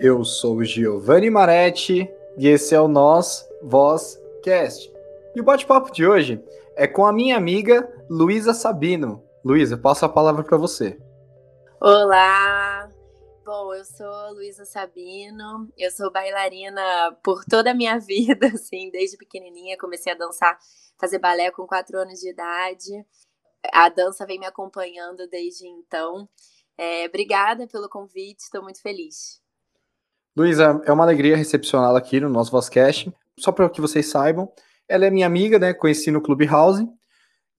Eu sou Giovanni Maretti e esse é o Nós Voz Cast. E o bate-papo de hoje é com a minha amiga Luísa Sabino. Luísa, passo a palavra para você. Olá! Bom, eu sou Luísa Sabino, eu sou bailarina por toda a minha vida, assim, desde pequenininha comecei a dançar, fazer balé com quatro anos de idade. A dança vem me acompanhando desde então. É, obrigada pelo convite, estou muito feliz. Luísa, é uma alegria recepcioná-la aqui no nosso Vozcast. Só para que vocês saibam, ela é minha amiga, né? Conheci no Clubhouse.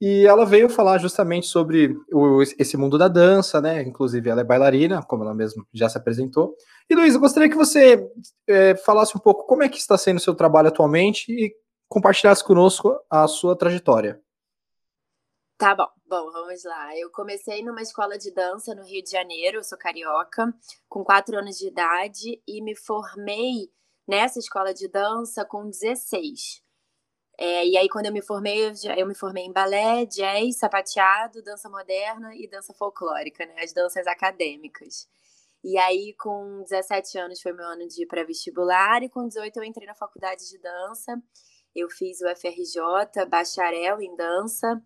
E ela veio falar justamente sobre o, esse mundo da dança, né? Inclusive, ela é bailarina, como ela mesma já se apresentou. E, Luísa, gostaria que você é, falasse um pouco como é que está sendo o seu trabalho atualmente e compartilhasse conosco a sua trajetória. Tá bom. Bom, vamos lá. Eu comecei numa escola de dança no Rio de Janeiro, eu sou carioca, com quatro anos de idade e me formei nessa escola de dança com 16. É, e aí, quando eu me formei, eu, já, eu, me formei em balé, jazz, sapateado, dança moderna e dança folclórica, né? As danças acadêmicas. E aí, com 17 anos, foi meu ano de pré-vestibular, e com 18 eu entrei na faculdade de dança. Eu fiz o FRJ, bacharel em dança,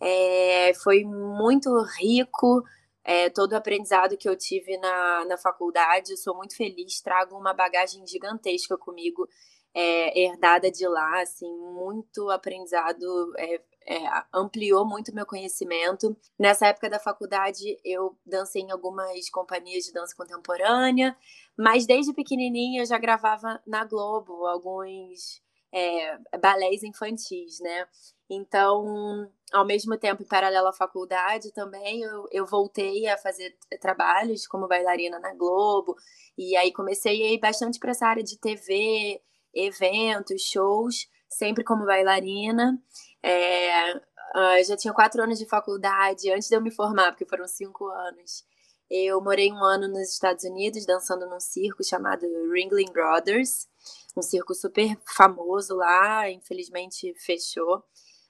é, foi muito rico é, todo o aprendizado que eu tive na, na faculdade. Eu sou muito feliz, trago uma bagagem gigantesca comigo, é, herdada de lá, assim, muito aprendizado, é, é, ampliou muito meu conhecimento. Nessa época da faculdade, eu dancei em algumas companhias de dança contemporânea, mas desde pequenininha eu já gravava na Globo alguns é, balés infantis, né? Então, ao mesmo tempo, em paralelo à faculdade também, eu, eu voltei a fazer trabalhos como bailarina na Globo, e aí comecei a ir bastante para essa área de TV, eventos, shows, sempre como bailarina. É, uh, já tinha quatro anos de faculdade antes de eu me formar, porque foram cinco anos. Eu morei um ano nos Estados Unidos dançando num circo chamado Ringling Brothers, um circo super famoso lá, infelizmente fechou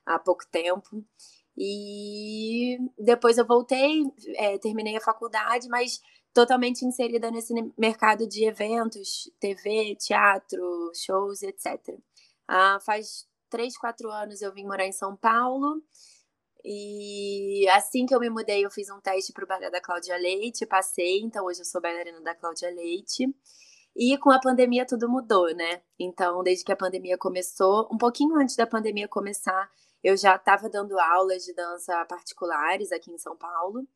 há pouco tempo. E depois eu voltei, é, terminei a faculdade, mas totalmente inserida nesse mercado de eventos, TV, teatro, shows, etc. Ah, faz três, quatro anos eu vim morar em São Paulo. E assim que eu me mudei, eu fiz um teste para o balé da Cláudia Leite, passei, então hoje eu sou bailarina da Cláudia Leite. E com a pandemia tudo mudou, né? Então, desde que a pandemia começou, um pouquinho antes da pandemia começar, eu já estava dando aulas de dança particulares aqui em São Paulo.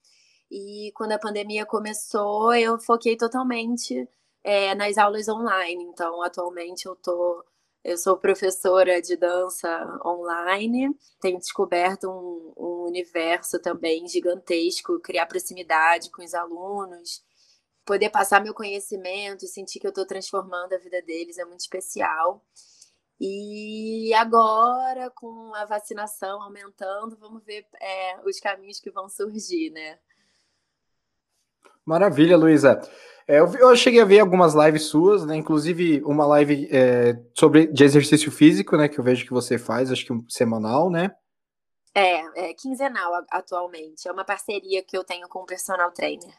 E quando a pandemia começou, eu foquei totalmente é, nas aulas online. Então, atualmente eu tô eu sou professora de dança online, tenho descoberto um, um, universo também gigantesco, criar proximidade com os alunos, poder passar meu conhecimento, sentir que eu estou transformando a vida deles é muito especial. E agora, com a vacinação aumentando, vamos ver é, os caminhos que vão surgir, né? Maravilha, Luísa. É, eu, eu, cheguei a ver algumas lives suas, né? Inclusive uma live é, sobre de exercício físico, né? Que eu vejo que você faz, acho que um, semanal, né? É, é quinzenal atualmente. É uma parceria que eu tenho com o personal trainer.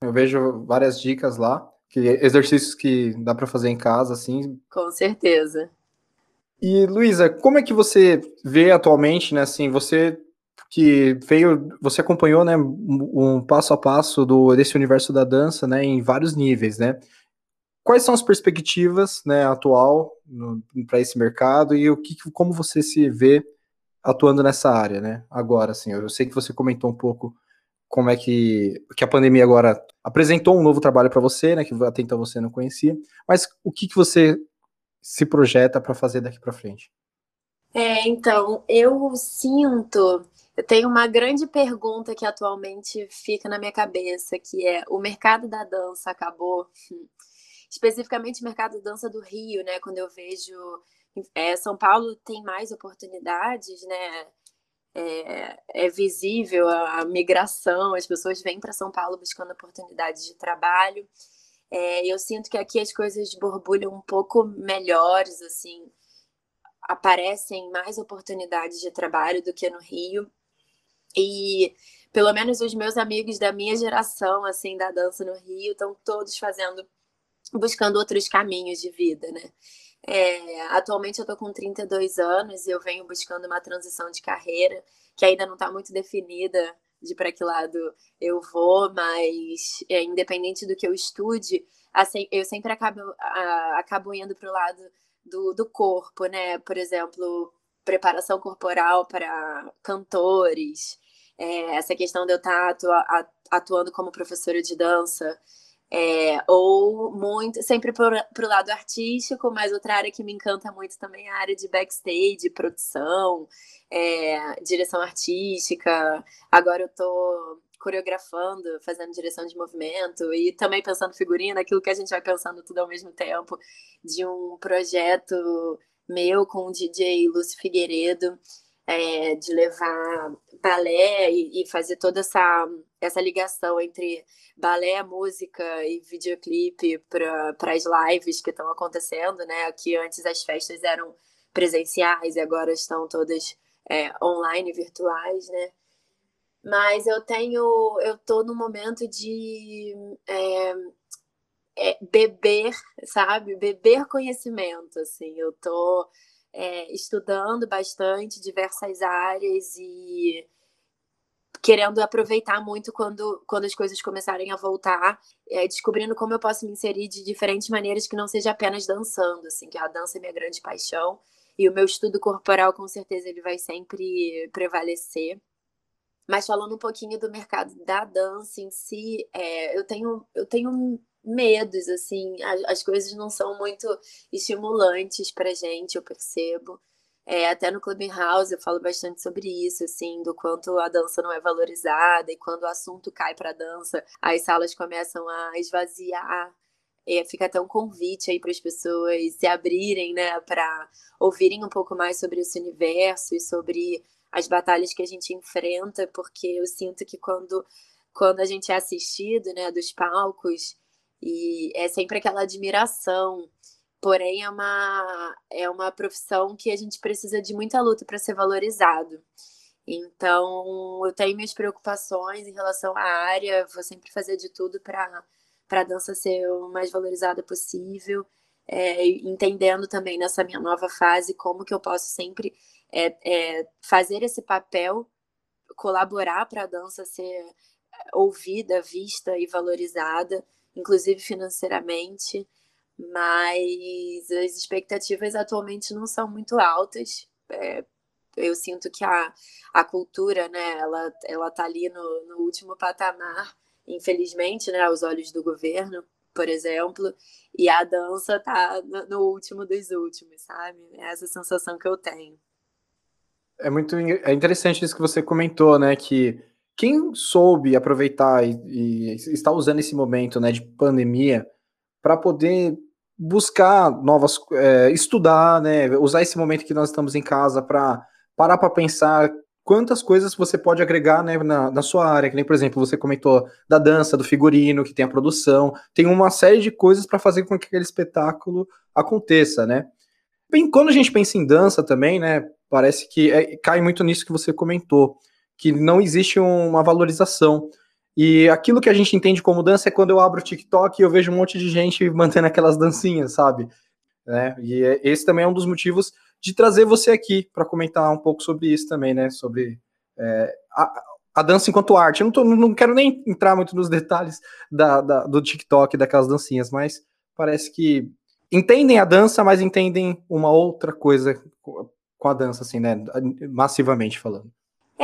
Eu vejo várias dicas lá que exercícios que dá para fazer em casa, assim. Com certeza. E Luísa, como é que você vê atualmente, né? Assim, você que veio, você acompanhou, né, um passo a passo do desse universo da dança, né, em vários níveis, né? Quais são as perspectivas, né, atual para esse mercado e o que, como você se vê atuando nessa área, né? Agora, assim, eu sei que você comentou um pouco como é que, que a pandemia agora apresentou um novo trabalho para você, né, que até então você não conhecia, mas o que, que você se projeta para fazer daqui para frente? É, então, eu sinto, eu tenho uma grande pergunta que atualmente fica na minha cabeça, que é o mercado da dança acabou, especificamente o mercado da dança do Rio, né? Quando eu vejo é, São Paulo tem mais oportunidades, né? É, é visível a, a, migração, as pessoas vêm para São Paulo buscando oportunidades de trabalho. É, eu sinto que aqui as coisas borbulham um pouco melhores, assim, aparecem mais oportunidades de trabalho do que no Rio. E pelo menos os meus amigos da minha geração, assim, da dança no Rio, estão todos fazendo buscando outros caminhos de vida, né? É, atualmente eu tô com 32 anos e eu venho buscando uma transição de carreira que ainda não está muito definida de para que lado eu vou, mas é, independente do que eu estude, assim, eu sempre acabo, a, acabo indo para o lado do, do corpo, né? Por exemplo, preparação corporal para cantores, é, essa questão de eu estar tá atuando como professora de dança, é, ou muito, sempre para o lado artístico, mas outra área que me encanta muito também é a área de backstage, produção, é, direção artística. Agora eu estou coreografando, fazendo direção de movimento e também pensando figurina, aquilo que a gente vai pensando tudo ao mesmo tempo, de um projeto meu com o DJ Lúcio Figueiredo, é, de levar balé e, e, fazer toda essa, essa ligação entre balé, música e videoclipe para as lives que estão acontecendo, né? Que antes as festas eram presenciais e agora estão todas é, online, virtuais, né? Mas eu tenho, eu tô no momento de é, é, beber, sabe? Beber conhecimento, assim. Eu tô é, estudando bastante diversas áreas e querendo aproveitar muito quando, quando as coisas começarem a voltar, é, descobrindo como eu posso me inserir de diferentes maneiras que não seja apenas dançando, assim, que a dança é minha grande paixão e o meu estudo corporal com certeza ele vai sempre prevalecer. Mas falando um pouquinho do mercado da dança em si, é, eu tenho eu tenho medos, assim, as, as coisas não são muito estimulantes pra gente, eu percebo. É, até no Clubhouse eu falo bastante sobre isso, assim, do quanto a dança não é valorizada e quando o assunto cai para dança, as salas começam a esvaziar. É, fica até um convite aí para as pessoas se abrirem, né, para ouvirem um pouco mais sobre esse universo e sobre as batalhas que a gente enfrenta, porque eu sinto que quando, quando a gente é assistido, né, dos palcos, e é sempre aquela admiração. Porém, é uma, é uma profissão que a gente precisa de muita luta para ser valorizado. Então, eu tenho minhas preocupações em relação à área, vou sempre fazer de tudo para a dança ser o mais valorizada possível, é, entendendo também nessa minha nova fase como que eu posso sempre é, é, fazer esse papel, colaborar para a dança ser ouvida, vista e valorizada, inclusive financeiramente, mas as expectativas atualmente não são muito altas. É, eu sinto que a, a cultura, né, ela, ela tá ali no, no último patamar, infelizmente, né, aos olhos do governo, por exemplo, e a dança tá no, no último dos últimos, sabe? É essa sensação que eu tenho. É muito é interessante isso que você comentou, né, que quem soube aproveitar e, e está usando esse momento né, de pandemia para poder buscar novas, é, estudar, né, usar esse momento que nós estamos em casa para parar para pensar quantas coisas você pode agregar né, na, na, sua área, que nem, por exemplo, você comentou da dança, do figurino, que tem a produção, tem uma série de coisas para fazer com que aquele espetáculo aconteça, né? Bem, quando a gente pensa em dança também, né, parece que é, cai muito nisso que você comentou que não existe uma valorização. E aquilo que a gente entende como dança é quando eu abro o TikTok e eu vejo um monte de gente mantendo aquelas dancinhas, sabe? Né? E é, esse também é um dos motivos de trazer você aqui para comentar um pouco sobre isso também, né? Sobre é, a, a, dança enquanto arte. Eu não, tô, não quero nem entrar muito nos detalhes da, da, do TikTok, daquelas dancinhas, mas parece que entendem a dança, mas entendem uma outra coisa com a dança, assim, né? Massivamente falando.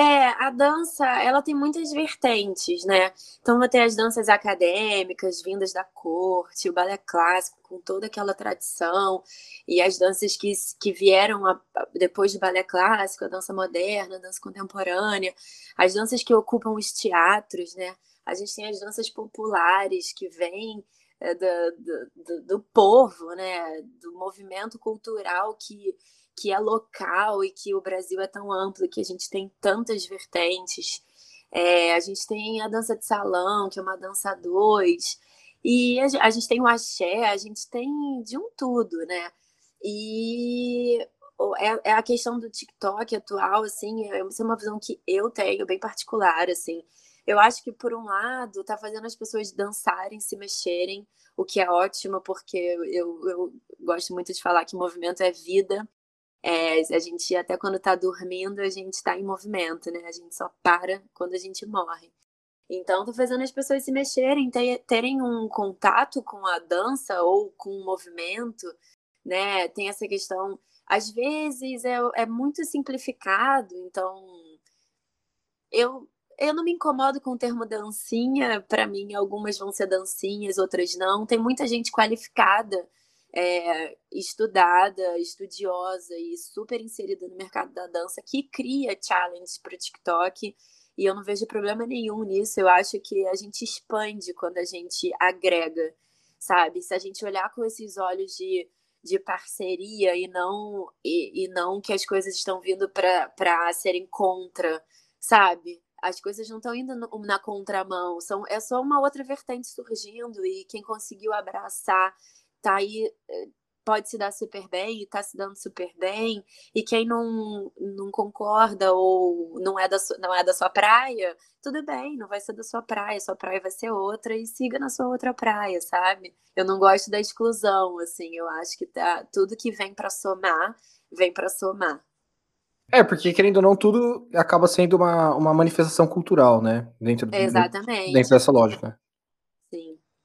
É, a dança, ela tem muitas vertentes, né? Então, vai ter as danças acadêmicas, vindas da corte, o balé clássico, com toda aquela tradição, e as danças que, que vieram a, depois do balé clássico, a dança moderna, a dança contemporânea, as danças que ocupam os teatros, né? A gente tem as danças populares que vêm é, do, do, do povo, né? Do movimento cultural que que é local e que o Brasil é tão amplo, que a gente tem tantas vertentes. É, a gente tem a dança de salão, que é uma dança a dois, e a, a gente tem o axé, a gente tem de um tudo, né? E é, é, a questão do TikTok atual, assim, é, é uma visão que eu tenho, bem particular, assim. eu acho que, por um lado, tá fazendo as pessoas dançarem, se mexerem, o que é ótimo, porque eu, eu gosto muito de falar que movimento é vida. É, a gente, até quando tá dormindo, a gente tá em movimento, né? A gente só para quando a gente morre. Então, tá fazendo as pessoas se mexerem, terem um contato com a dança ou com o movimento, né? Tem essa questão. Às vezes é, é muito simplificado, então eu eu não me incomodo com o termo dancinha, para mim algumas vão ser dancinhas, outras não. Tem muita gente qualificada, é, estudada, estudiosa e super inserida no mercado da dança que cria challenges para o TikTok. E eu não vejo problema nenhum nisso. Eu acho que a gente expande quando a gente agrega, sabe? Se a gente olhar com esses olhos de, de parceria e não e, e não que as coisas estão vindo para serem contra, sabe? as coisas não estão indo na contramão, são, é só uma outra vertente surgindo e quem conseguiu abraçar tá aí eh, pode se dar super bem e tá se dando super bem e quem não, não concorda ou não é da sua, não é da sua praia tudo bem não vai ser da sua praia sua praia vai ser outra e siga na sua outra praia sabe eu não gosto da exclusão assim eu acho que tá tudo que vem para somar vem para somar é, porque querendo ou não, tudo acaba sendo uma, uma manifestação cultural, né? Dentro, Exatamente. dentro dessa lógica.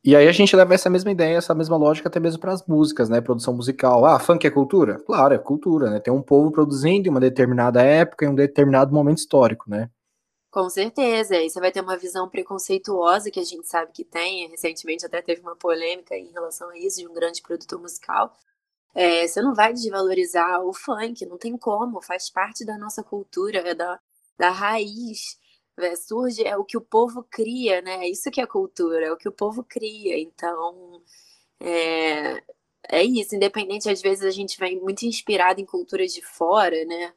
E aí a gente leva essa mesma ideia, essa mesma lógica até mesmo para as músicas, né? Produção musical. Ah, funk é cultura? Claro, é cultura, né? Tem um povo produzindo em uma determinada época, em um determinado momento histórico, né? Com certeza, e você vai ter uma visão preconceituosa que a gente sabe que tem. Recentemente até teve uma polêmica em relação a isso de um grande produtor musical é, você não vai desvalorizar o funk, não tem como, faz parte da nossa cultura, é da, da raiz. Surge, é o que o povo cria, né? É isso que é cultura, é o que o povo cria. Então, é, é isso. Independente, às vezes a gente vem muito inspirado em culturas de fora, né?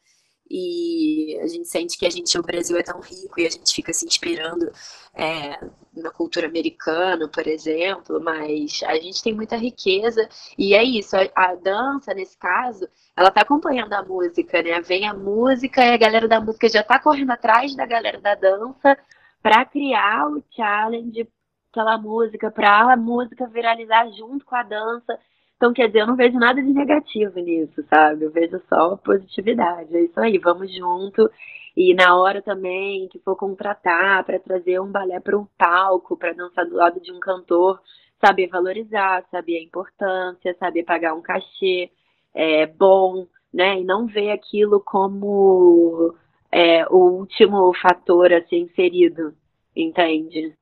E a gente sente que a gente o Brasil é tão rico e a gente fica se inspirando é, na cultura americana, por exemplo, mas a gente tem muita riqueza e é isso. A, a dança nesse caso, ela tá acompanhando a música, né? Vem a música e a galera da música já tá correndo atrás da galera da dança para criar o challenge aquela música, para a música viralizar junto com a dança. Então, quer dizer, eu não vejo nada de negativo nisso, sabe? Eu vejo só positividade. É isso aí, vamos junto. E na hora também que for contratar para trazer um balé para um palco, para dançar do lado de um cantor, saber valorizar, saber a importância, saber pagar um cachê é, bom, né? E não ver aquilo como é, o último fator a ser inserido, entende?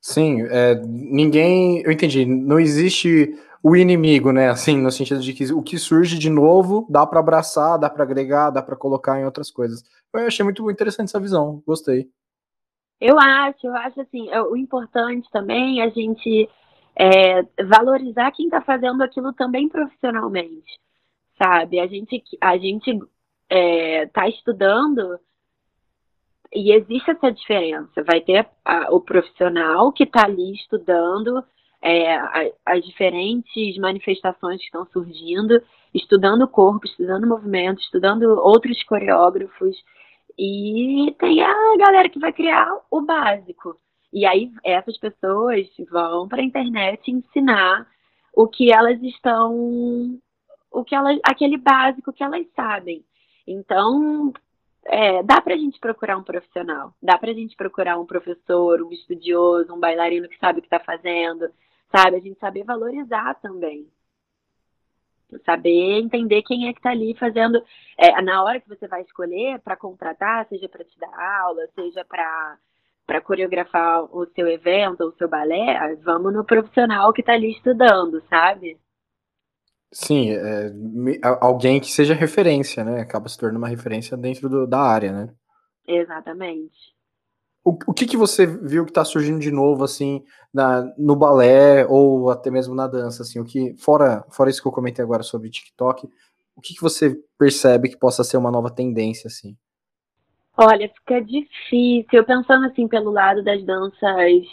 Sim, é, ninguém. Eu entendi. Não existe o inimigo, né? Assim, no sentido de que o que surge de novo dá para abraçar, dá para agregar, dá para colocar em outras coisas. Eu achei muito interessante essa visão, gostei. Eu acho, eu acho assim, é, o importante também é a gente é, valorizar quem está fazendo aquilo também profissionalmente, sabe? A gente, a gente é, tá estudando e existe essa diferença. Vai ter a, o profissional que está ali estudando é, as diferentes manifestações que estão surgindo, estudando o corpo, estudando o movimento, estudando outros coreógrafos. E tem a galera que vai criar o básico. E aí essas pessoas vão para a internet ensinar o que elas estão, o que elas, aquele básico que elas sabem. Então, é, dá para a gente procurar um profissional, dá para a gente procurar um professor, um estudioso, um bailarino que sabe o que está fazendo, sabe? A gente saber valorizar também. Saber entender quem é que está ali fazendo. É, na hora que você vai escolher para contratar, seja para te dar aula, seja para para coreografar o seu evento, o seu balé, vamos no profissional que está ali estudando, sabe? Sim, é, alguém que seja referência, né? Acaba se tornando uma referência dentro do, da área, né? Exatamente. O, o que, que você viu que está surgindo de novo, assim, na, no balé ou até mesmo na dança, assim, o que, fora, fora isso que eu comentei agora sobre TikTok, o que, que você percebe que possa ser uma nova tendência, assim? Olha, fica difícil. Pensando, assim, pelo lado das danças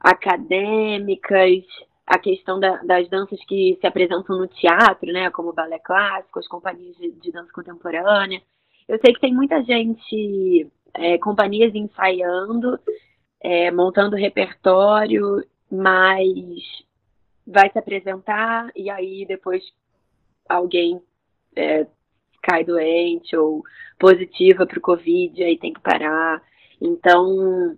acadêmicas, a questão da, das danças que se apresentam no teatro, né, como o balé clássico, as companhias de, de dança contemporânea. Eu sei que tem muita gente é, companhias ensaiando é, montando repertório, mas vai se apresentar e aí depois alguém é, cai doente ou positiva para o Covid, aí tem que parar. Então,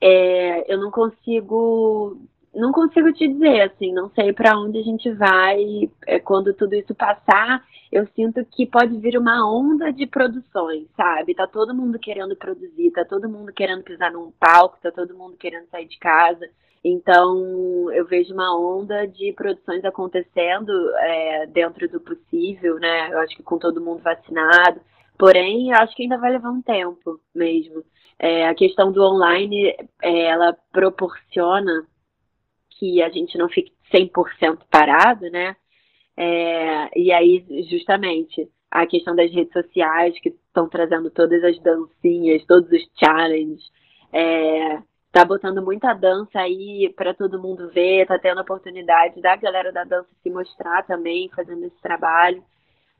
é, eu não consigo não consigo te dizer, assim, não sei para onde a gente vai é, quando tudo isso passar. Eu sinto que pode vir uma onda de produções, sabe? Tá todo mundo querendo produzir, tá todo mundo querendo pisar num palco, tá todo mundo querendo sair de casa. Então, eu vejo uma onda de produções acontecendo é, dentro do possível, né? Eu acho que com todo mundo vacinado. Porém, eu acho que ainda vai levar um tempo mesmo. É, a questão do online, é, ela proporciona que a gente não fique 100% parado, né? É, e aí, justamente, a questão das redes sociais que estão trazendo todas as dancinhas, todos os challenges, é, tá botando muita dança aí para todo mundo ver, tá tendo a oportunidade da galera da dança se mostrar também, fazendo esse trabalho.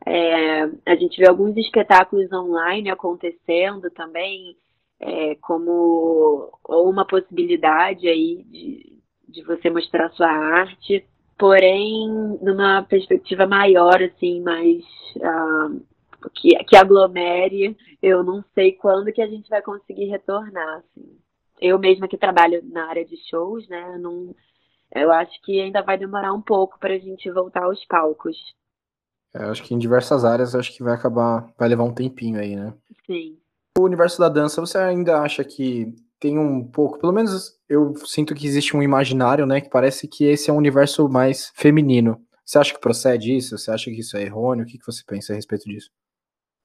É, a gente vê alguns espetáculos online acontecendo também, é, como uma possibilidade aí de, de você mostrar sua arte, porém numa perspectiva maior, assim, mais uh, que, que aglomere. Eu não sei quando que a gente vai conseguir retornar, assim. Eu mesma que trabalho na área de shows, né, não, eu acho que ainda vai demorar um pouco para a gente voltar aos palcos. É, acho que em diversas áreas acho que vai acabar, vai levar um tempinho aí, né? Sim. O universo da dança, você ainda acha que tem um pouco, pelo menos eu sinto que existe um imaginário, né, que parece que esse é um universo mais feminino. Você acha que procede isso? Você acha que isso é errôneo? O que, que você pensa a respeito disso?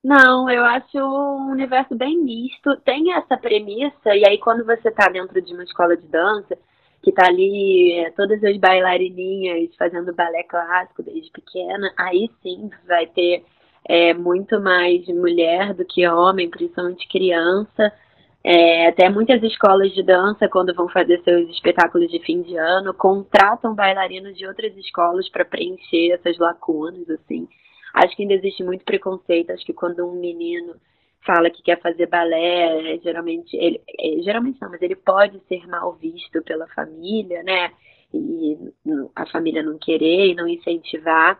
Não, eu acho um universo bem misto. Tem essa premissa, e aí quando você está dentro de uma escola de dança, que tá ali é, todas as bailarininhas fazendo balé clássico desde pequena, aí sim vai ter é, muito mais mulher do que homem, principalmente criança. É, até muitas escolas de dança, quando vão fazer seus espetáculos de fim de ano, contratam bailarinos de outras escolas para preencher essas lacunas, assim. Acho que ainda existe muito preconceito. Acho que quando um menino fala que quer fazer balé, geralmente ele, é, geralmente não, mas ele pode ser mal visto pela família, né? E a família não querer e não incentivar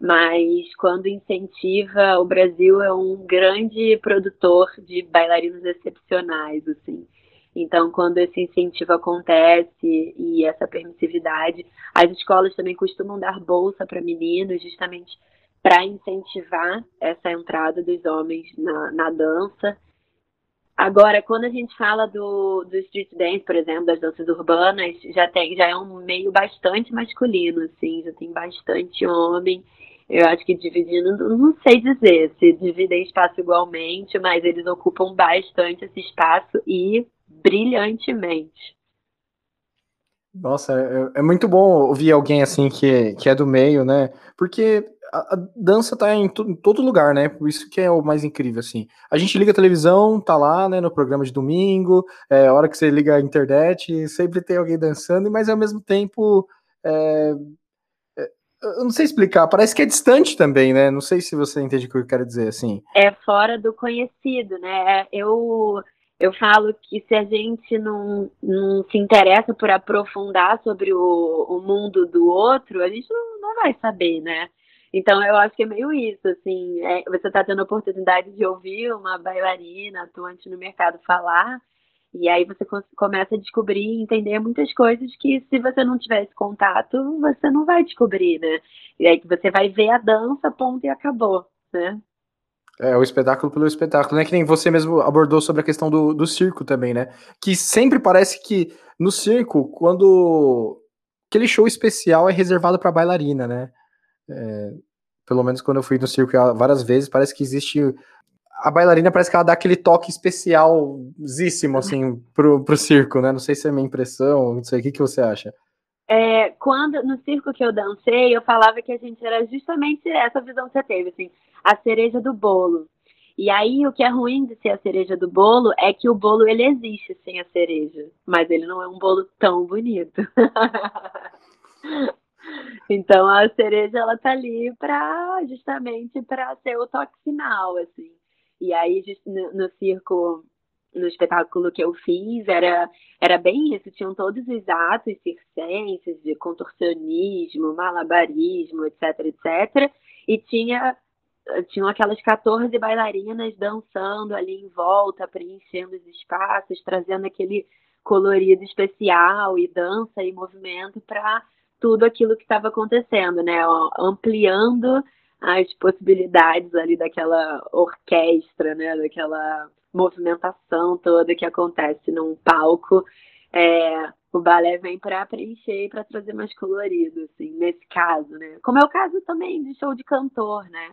mas quando incentiva, o Brasil é um grande produtor de bailarinos excepcionais, assim. Então, quando esse incentivo acontece e essa permissividade, as escolas também costumam dar bolsa para meninos, justamente para incentivar essa entrada dos homens na, na dança. Agora, quando a gente fala do, do street dance, por exemplo, das danças urbanas, já tem já é um meio bastante masculino, assim, já tem bastante homem. Eu acho que dividindo, não sei dizer se dividem espaço igualmente, mas eles ocupam bastante esse espaço e brilhantemente. Nossa, é, é muito bom ouvir alguém assim que, que é do meio, né? Porque a, dança tá em, em, todo lugar, né? Por isso que é o mais incrível, assim. A gente liga a televisão, tá lá, né, no programa de domingo, é, a hora que você liga a internet, sempre tem alguém dançando, mas ao mesmo tempo é, eu não sei explicar, parece que é distante também, né? Não sei se você entende o que eu quero dizer, assim. É fora do conhecido, né? Eu, eu falo que se a gente não, não se interessa por aprofundar sobre o, o mundo do outro, a gente não, não vai saber, né? Então eu acho que é meio isso, assim, é, você está tendo a oportunidade de ouvir uma bailarina atuante no mercado falar, e aí você começa a descobrir e entender muitas coisas que se você não tiver esse contato, você não vai descobrir, né? E aí você vai ver a dança, ponto e acabou, né? É, o espetáculo pelo espetáculo, né? Que nem você mesmo abordou sobre a questão do, do circo também, né? Que sempre parece que no circo, quando aquele show especial é reservado para bailarina, né? É, pelo menos quando eu fui no circo várias vezes, parece que existe a bailarina parece que ela dá aquele toque especialzíssimo, assim, pro, pro circo, né? Não sei se é minha impressão, não sei, o que, que você acha? É, quando, no circo que eu dancei, eu falava que a gente era justamente essa visão que você teve, assim, a cereja do bolo. E aí, o que é ruim de ser a cereja do bolo é que o bolo, ele existe sem a cereja, mas ele não é um bolo tão bonito. então, a cereja, ela tá ali pra, justamente para ser o toque final, assim. E aí, no, no circo no espetáculo que eu fiz era, era bem isso, tinham todos os atos circenses de contorcionismo, malabarismo, etc, etc, e tinha tinham aquelas 14 bailarinas dançando ali em volta, preenchendo os espaços, trazendo aquele colorido especial e dança e movimento para tudo aquilo que estava acontecendo, né? Ampliando as possibilidades ali daquela orquestra, né? Daquela movimentação toda que acontece num palco. É, o balé vem para preencher e para trazer mais colorido, assim, nesse caso, né? Como é o caso também de show de cantor, né?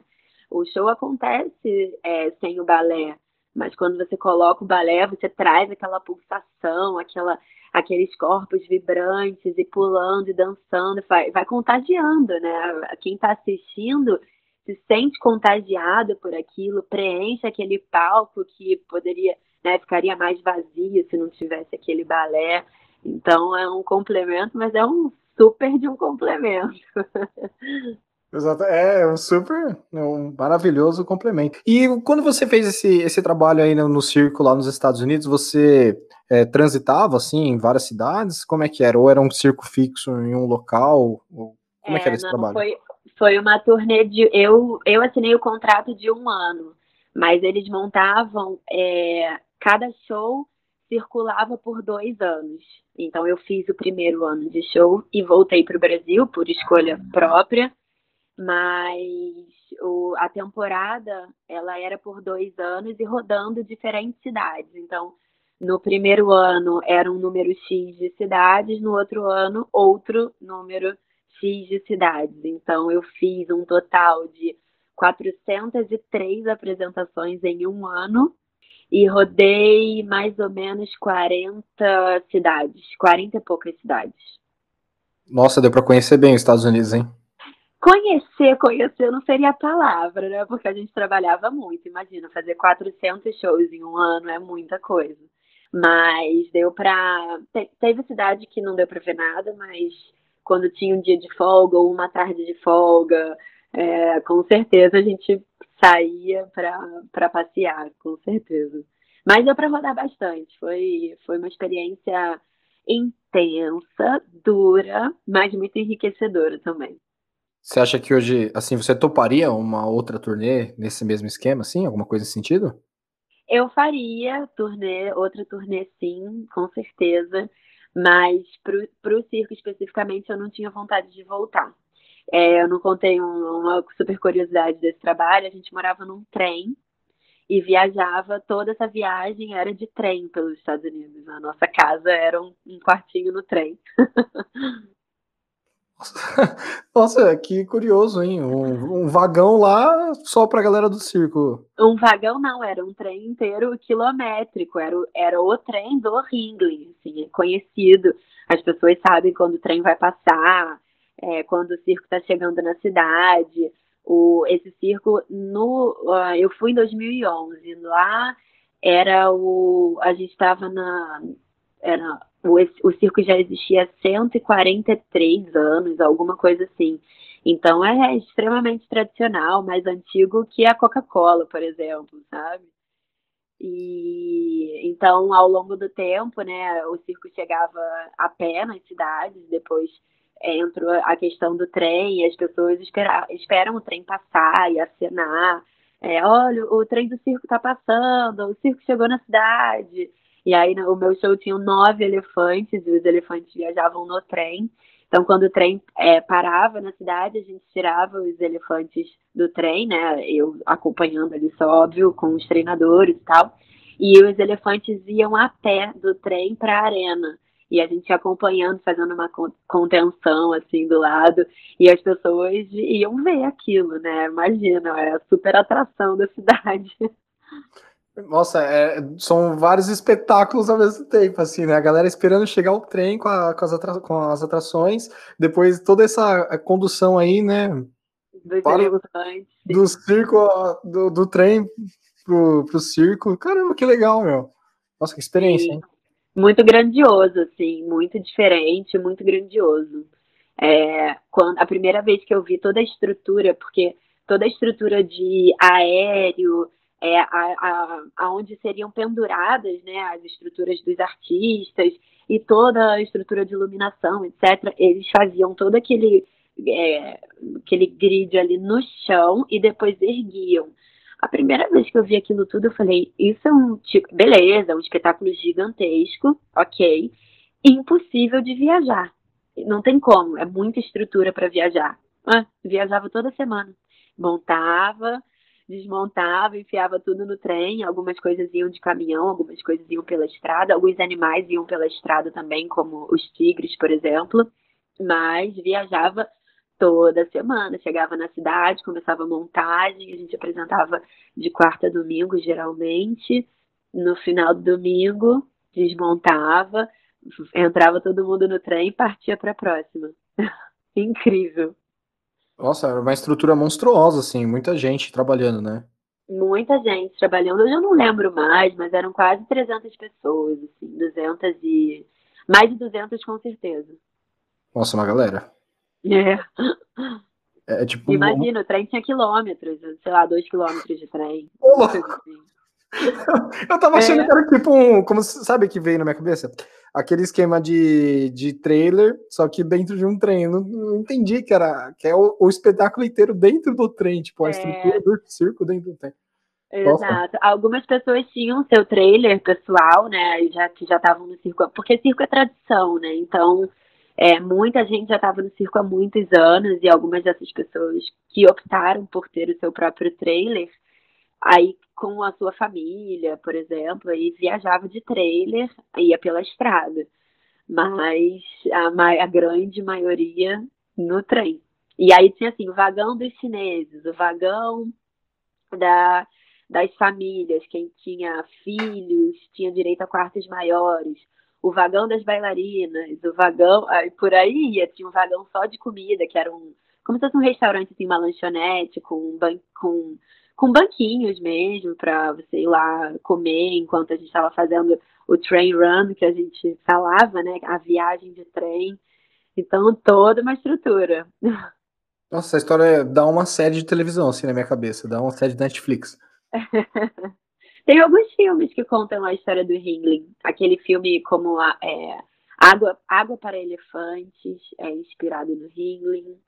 O show acontece é, sem o balé, mas quando você coloca o balé, você traz aquela pulsação, aquela, aqueles corpos vibrantes e pulando e dançando, vai, vai contagiando, né? Quem está assistindo se sente contagiado por aquilo, preenche aquele palco que poderia, né, ficaria mais vazio se não tivesse aquele balé. Então é um complemento, mas é um super de um complemento. Exato, é um super, é um maravilhoso complemento. E quando você fez esse, esse trabalho aí no, no circo lá nos Estados Unidos, você é, transitava assim em várias cidades? Como é que era? Ou era um circo fixo em um local? Como é, é que era esse não, trabalho? Foi, foi uma turnê de. Eu, eu assinei o contrato de um ano, mas eles montavam. É, cada show circulava por dois anos. Então eu fiz o primeiro ano de show e voltei para o Brasil por escolha própria, mas o, a temporada ela era por dois anos e rodando diferentes cidades. Então no primeiro ano era um número X de cidades, no outro ano outro número X de cidades. Então, eu fiz um total de 403 apresentações em um ano e rodei mais ou menos 40 cidades, 40 e poucas cidades. Nossa, deu para conhecer bem os Estados Unidos, hein? Conhecer, conhecer não seria a palavra, né? Porque a gente trabalhava muito. Imagina, fazer 400 shows em um ano é muita coisa. Mas deu pra. Teve cidade que não deu pra ver nada, mas quando tinha um dia de folga ou uma tarde de folga, é, com certeza a gente saía para passear, com certeza. Mas deu para rodar bastante. Foi, foi uma experiência intensa, dura, mas muito enriquecedora também. Você acha que hoje, assim, você toparia uma outra turnê nesse mesmo esquema, assim? Alguma coisa nesse sentido? Eu faria turnê, outra turnê sim, com certeza. Mas para o circo especificamente eu não tinha vontade de voltar. É, eu não contei um, uma super curiosidade desse trabalho. A gente morava num trem e viajava. Toda essa viagem era de trem pelos Estados Unidos. A nossa casa era um, um quartinho no trem. Nossa, que curioso, hein? Um, um vagão lá só para a galera do circo. Um vagão não, era um trem inteiro quilométrico, era, era o trem do Ringling, assim, é conhecido. As pessoas sabem quando o trem vai passar, é, quando o circo está chegando na cidade. O, esse circo, no, uh, eu fui em 2011, lá era o. A gente estava na. Era o, o circo já existia há 143 anos, alguma coisa assim. Então é extremamente tradicional, mais antigo que a Coca-Cola, por exemplo, sabe? E então, ao longo do tempo, né, o circo chegava a pé nas cidades, depois é, entrou a questão do trem, e as pessoas esperam, esperam o trem passar e acenar. É, olha, o trem do circo está passando, o circo chegou na cidade. E aí o meu show tinha nove elefantes e os elefantes viajavam no trem. Então, quando o trem é, parava na cidade, a gente tirava os elefantes do trem, né? Eu acompanhando ali, só óbvio, com os treinadores e tal. E os elefantes iam a pé do trem para a arena. E a gente acompanhando, fazendo uma contenção assim do lado. E as pessoas iam ver aquilo, né? Imagina, é a super atração da cidade. Nossa, é, são vários espetáculos ao mesmo tempo, assim, né? A galera esperando chegar o trem com, a, com, as, atra, com as, atrações, depois toda essa condução aí, né? Para, do circo, do, do trem pro, pro circo. Caramba, que legal, meu. Nossa, que experiência, Sim. hein? Muito grandioso, assim, muito diferente, muito grandioso. É, quando, a primeira vez que eu vi toda a estrutura, porque toda a estrutura de aéreo, é, a, a, aonde seriam penduradas né, as estruturas dos artistas e toda a estrutura de iluminação, etc. Eles faziam todo aquele, é, aquele grid ali no chão e depois erguiam. A primeira vez que eu vi aquilo tudo, eu falei: Isso é um tipo, beleza, um espetáculo gigantesco, ok, impossível de viajar. Não tem como, é muita estrutura para viajar. Ah, viajava toda semana. Montava, desmontava, enfiava tudo no trem. Algumas coisas iam de caminhão, algumas coisas iam pela estrada, alguns animais iam pela estrada também, como os tigres, por exemplo. Mas viajava toda semana. Chegava na cidade, começava a montagem, a gente apresentava de quarta a domingo, geralmente. No final do domingo, desmontava, entrava todo mundo no trem e partia para a próxima. Incrível. Nossa, era uma estrutura monstruosa, assim, muita gente trabalhando, né? Muita gente trabalhando. Eu já não lembro mais, mas eram quase 300 pessoas, assim, 200 e... Mais de 200 com certeza. Nossa, uma galera. É. É, é tipo. Imagina, o trem tinha quilômetros, sei lá, dois quilômetros de trem. Assim. Eu tava achando é. que era tipo um. Como sabe que veio na minha cabeça? Aquele esquema de, de trailer, só que dentro de um trem. Eu não, não entendi que era que é o, o, espetáculo inteiro dentro do trem, tipo, a é. estrutura do circo dentro do trem. Exato. Nossa. Algumas pessoas tinham seu trailer pessoal, né? Já, que já estavam no circo. Porque circo é tradição, né? Então é, muita gente já estava no circo há muitos anos e algumas dessas pessoas que optaram por ter o seu próprio trailer, aí com a sua família, por exemplo, aí viajava de trailer, ia pela estrada. Mas a, a grande maioria no trem. E aí tinha assim, o vagão dos chineses, o vagão da, das famílias, quem tinha filhos tinha direito a quartos maiores, o vagão das bailarinas, o vagão, aí por aí ia, tinha um vagão só de comida, que era um, como se fosse um restaurante, assim, uma lanchonete com, ban com, com banquinhos mesmo, para você ir lá comer enquanto a gente estava fazendo o train run, que a gente falava, né, a viagem de trem. Então, toda uma estrutura. Nossa, essa história dá uma série de televisão, assim, na minha cabeça, dá uma série de Netflix. Tem alguns filmes que contam a história do Ringling. Aquele filme como a, é, Água, Água para Elefantes, é inspirado no Ringling.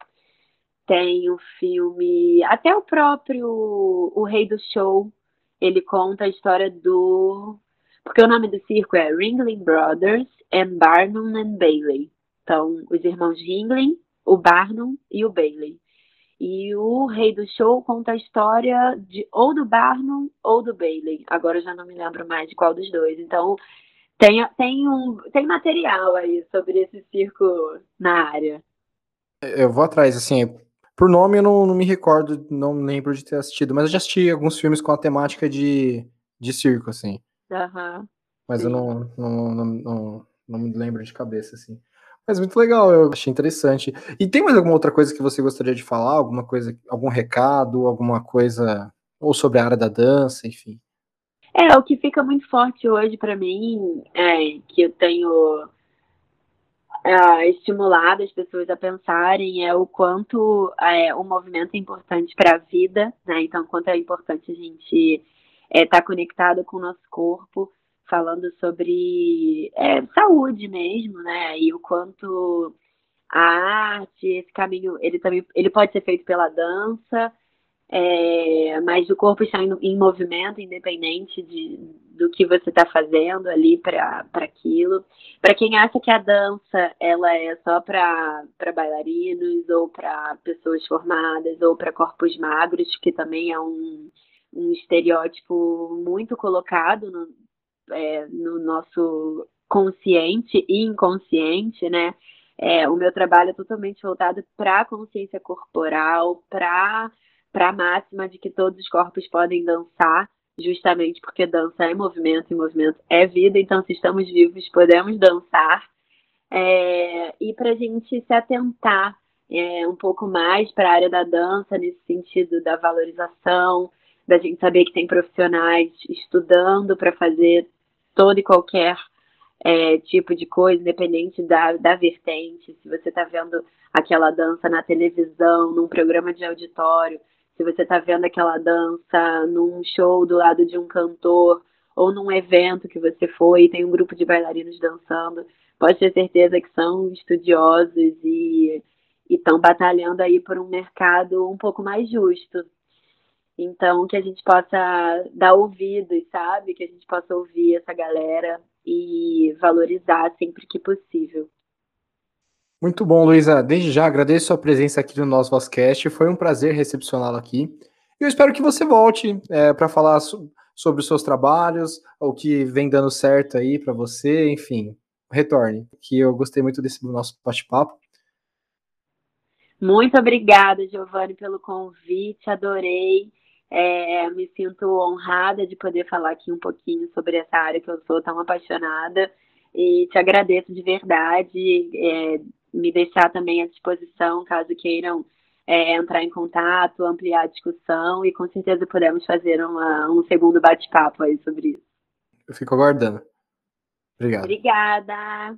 Tem o filme. Até o próprio O Rei do Show, ele conta a história do. Porque o nome do circo é Ringling Brothers and Barnum and Bailey. Então, os irmãos Ringling, o Barnum e o Bailey. E o Rei do Show conta a história de ou do Barnum ou do Bailey. Agora eu já não me lembro mais de qual dos dois. Então tem, tem, um, tem material aí sobre esse circo na área. Eu vou atrás, assim, por nome eu não, não me recordo, não lembro de ter assistido, mas eu já assisti alguns filmes com a temática de, de circo, assim. Uhum, mas sim. eu não, não, não, não, não me lembro de cabeça, assim. Mas muito legal, eu achei interessante. E tem mais alguma outra coisa que você gostaria de falar? Alguma coisa, algum recado, alguma coisa, ou sobre a área da dança, enfim? É, o que fica muito forte hoje para mim é que eu tenho é, estimulado as pessoas a pensarem é o quanto é, o movimento é importante para a vida, né? Então, quanto é importante a gente estar é, tá conectado com o nosso corpo, falando sobre é, saúde mesmo, né? E o quanto a arte, esse caminho, ele também ele pode ser feito pela dança, é, mas o corpo está em, em movimento, independente de, do que você está fazendo ali para aquilo. Para quem acha que a dança ela é só para bailarinos ou para pessoas formadas ou para corpos magros, que também é um, um estereótipo muito colocado no, é, no nosso consciente e inconsciente, né? É, o meu trabalho é totalmente voltado para a consciência corporal, para a máxima de que todos os corpos podem dançar, justamente porque dança é movimento e movimento é vida, então se estamos vivos podemos dançar. É, e para a gente se atentar é, um pouco mais para a área da dança, nesse sentido da valorização, da gente saber que tem profissionais estudando para fazer todo e qualquer é, tipo de coisa, independente da, da vertente. Se você está vendo aquela dança na televisão, num programa de auditório, se você está vendo aquela dança num show do lado de um cantor ou num evento que você foi e tem um grupo de bailarinos dançando, pode ter certeza que são estudiosos e estão batalhando aí por um mercado um pouco mais justo. Então, que a gente possa dar ouvidos, sabe? Que a gente possa ouvir essa galera e valorizar sempre que possível. Muito bom, Luísa. Desde já agradeço a presença aqui no nosso Vozcast. Foi um prazer recepcioná-la aqui. Eu espero que você volte é, para falar so sobre os seus trabalhos, o que vem dando certo aí para você, enfim, retorne. Que eu gostei muito desse nosso bate-papo. Muito obrigada, Giovanni, pelo convite. Adorei. É, me sinto honrada de poder falar aqui um pouquinho sobre essa área que eu sou tão apaixonada e te agradeço de verdade. É, me deixar também à disposição caso queiram é, entrar em contato, ampliar a discussão e com certeza podemos fazer uma, um segundo bate-papo aí sobre isso. Eu fico aguardando. Obrigado. Obrigada.